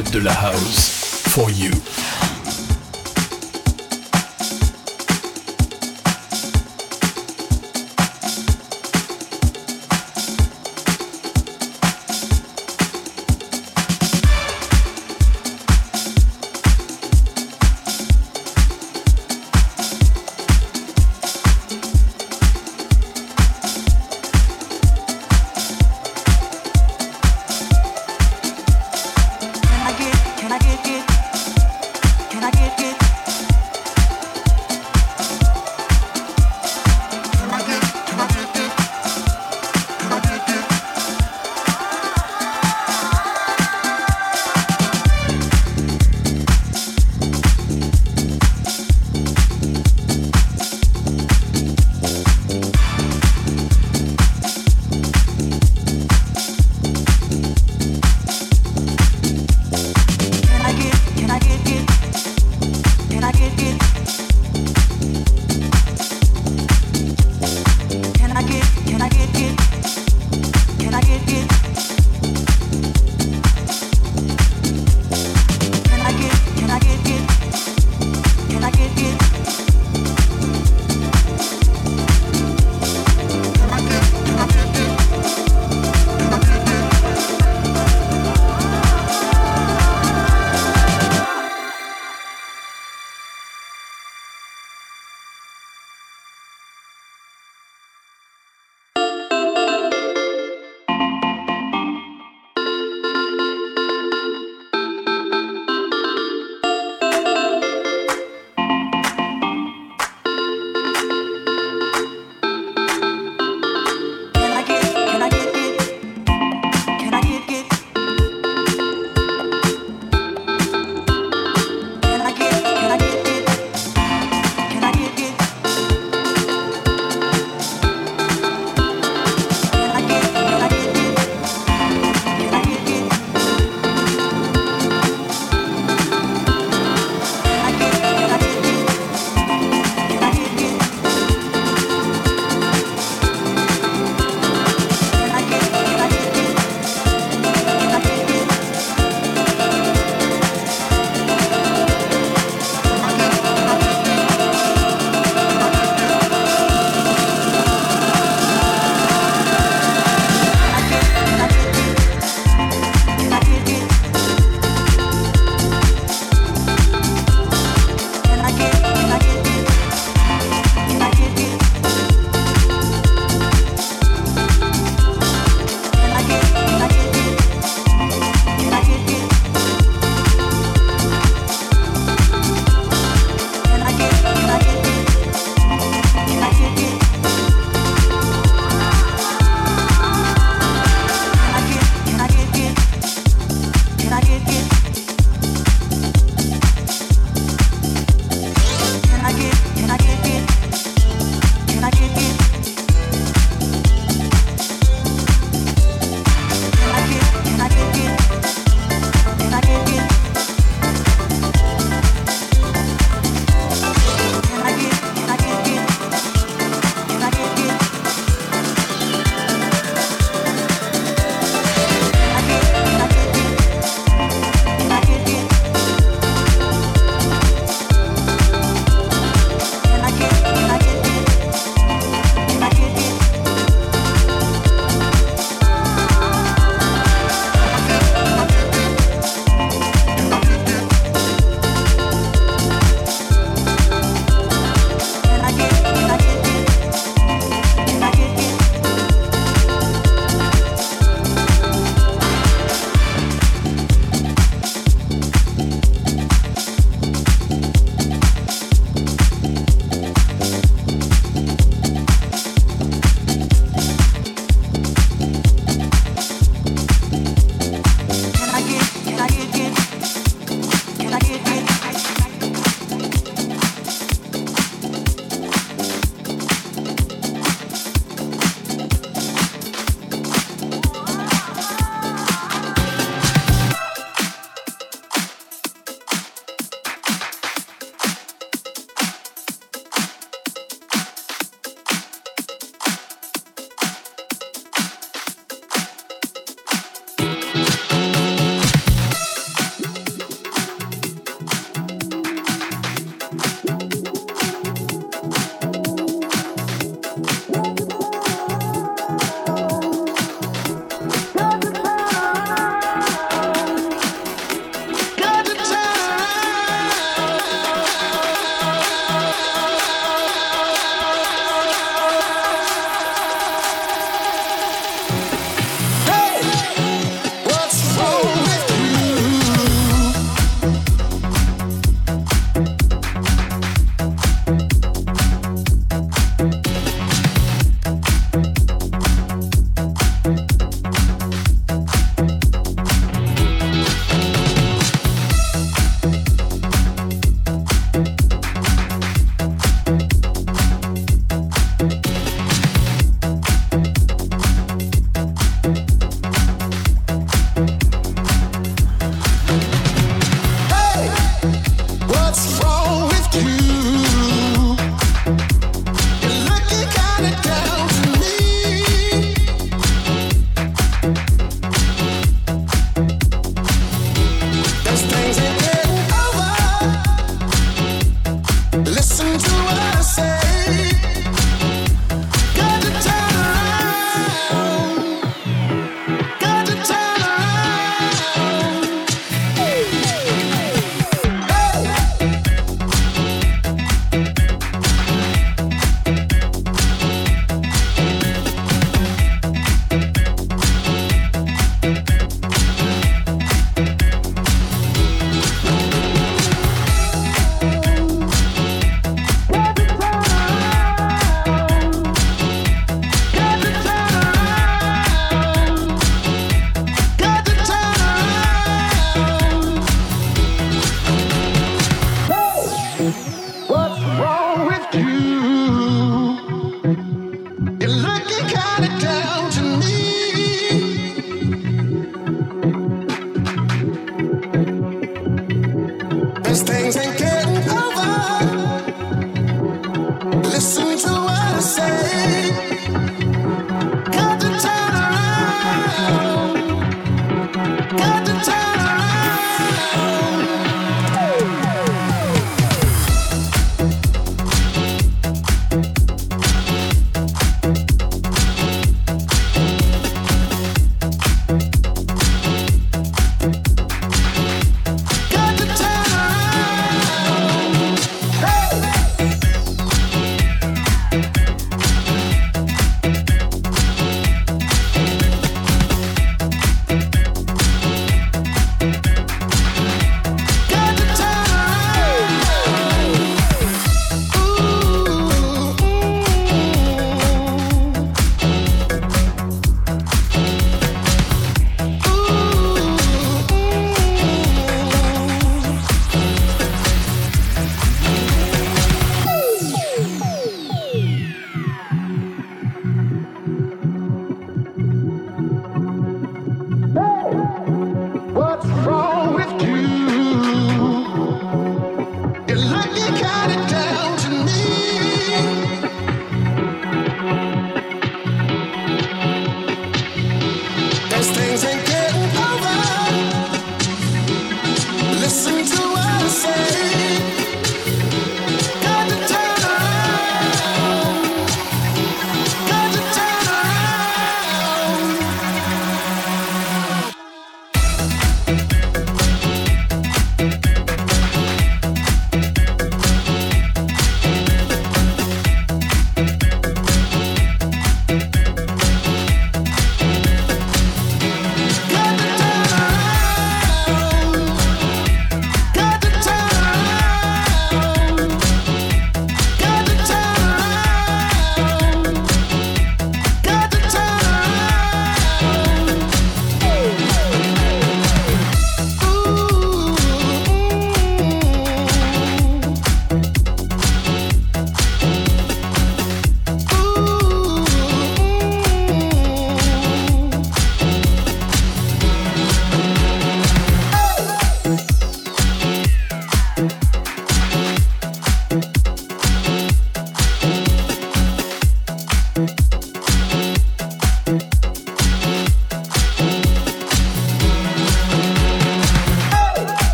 Fred de la House. For you.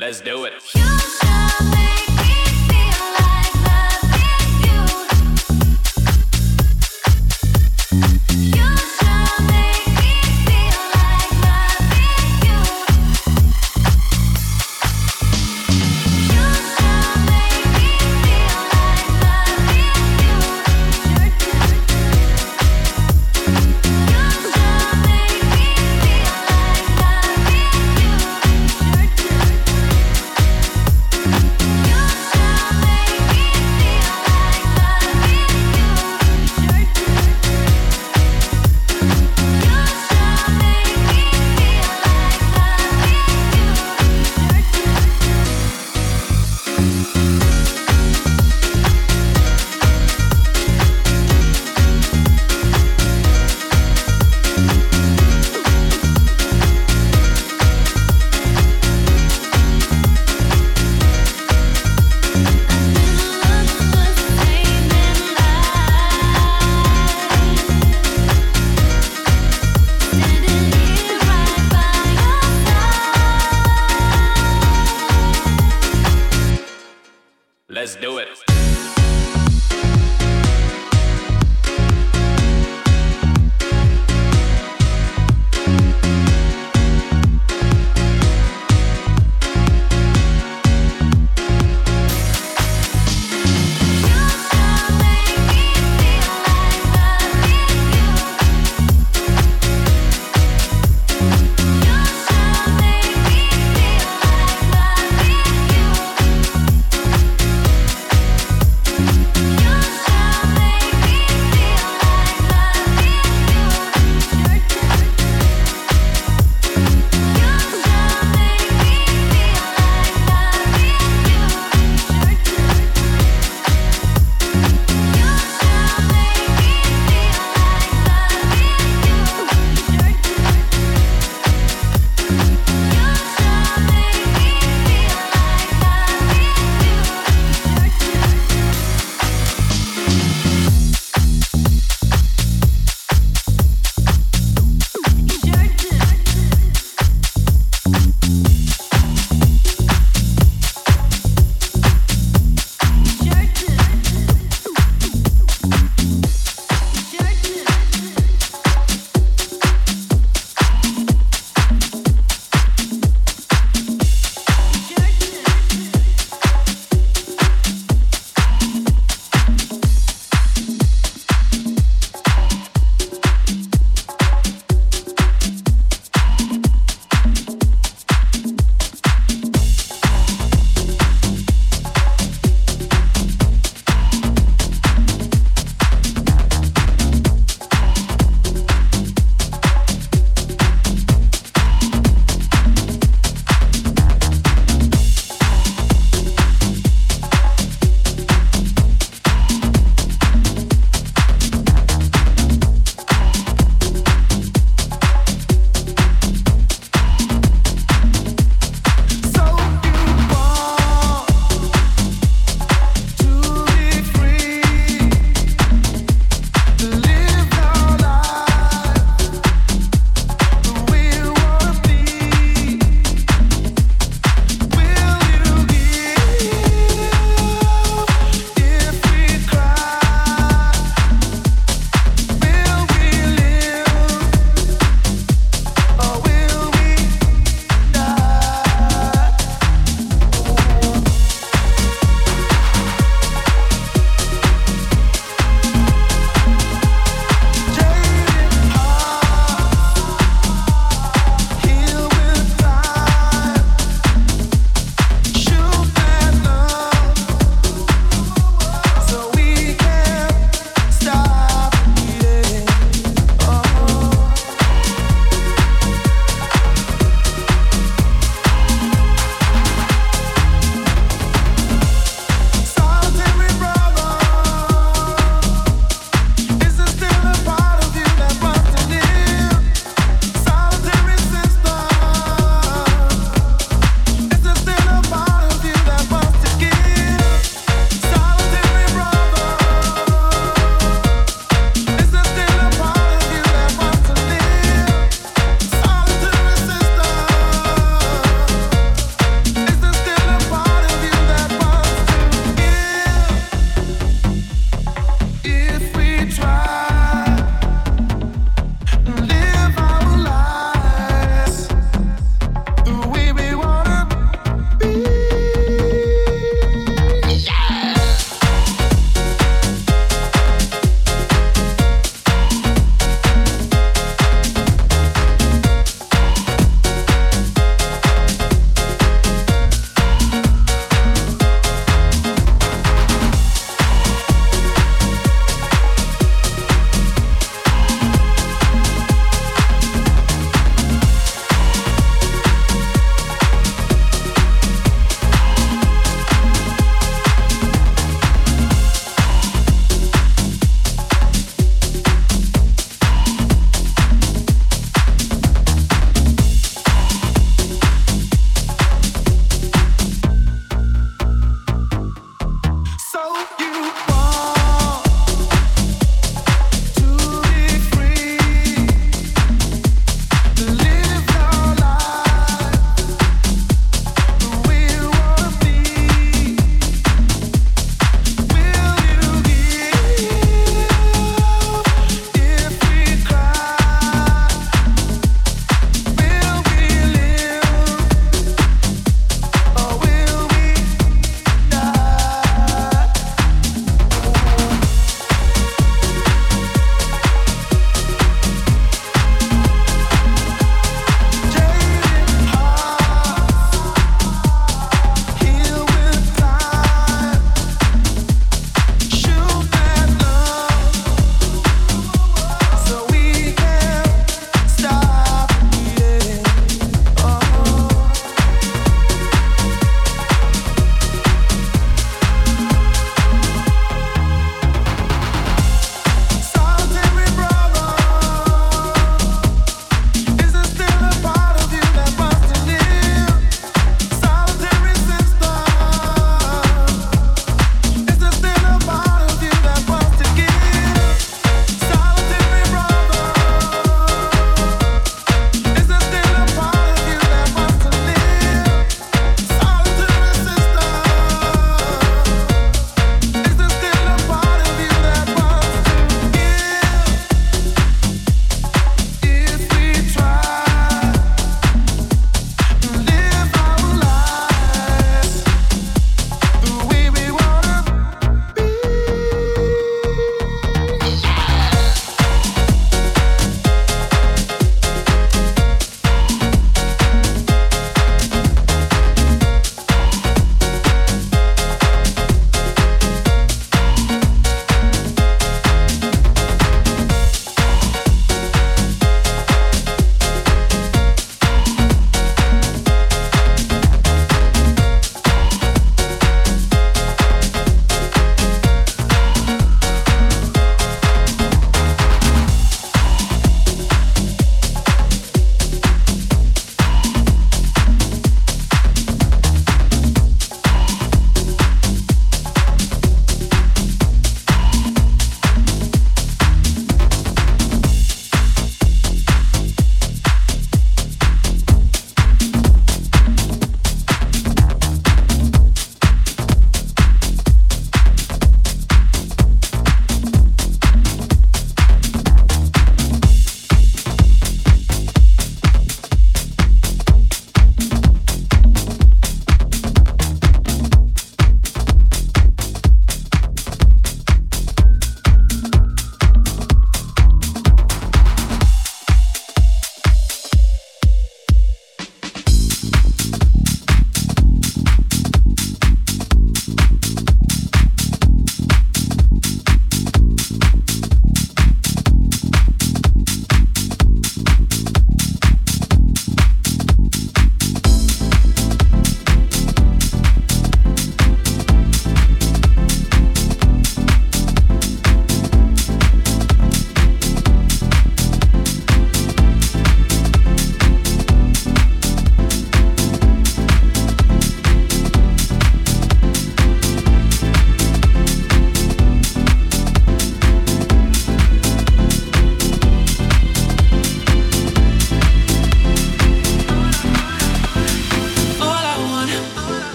Let's do it.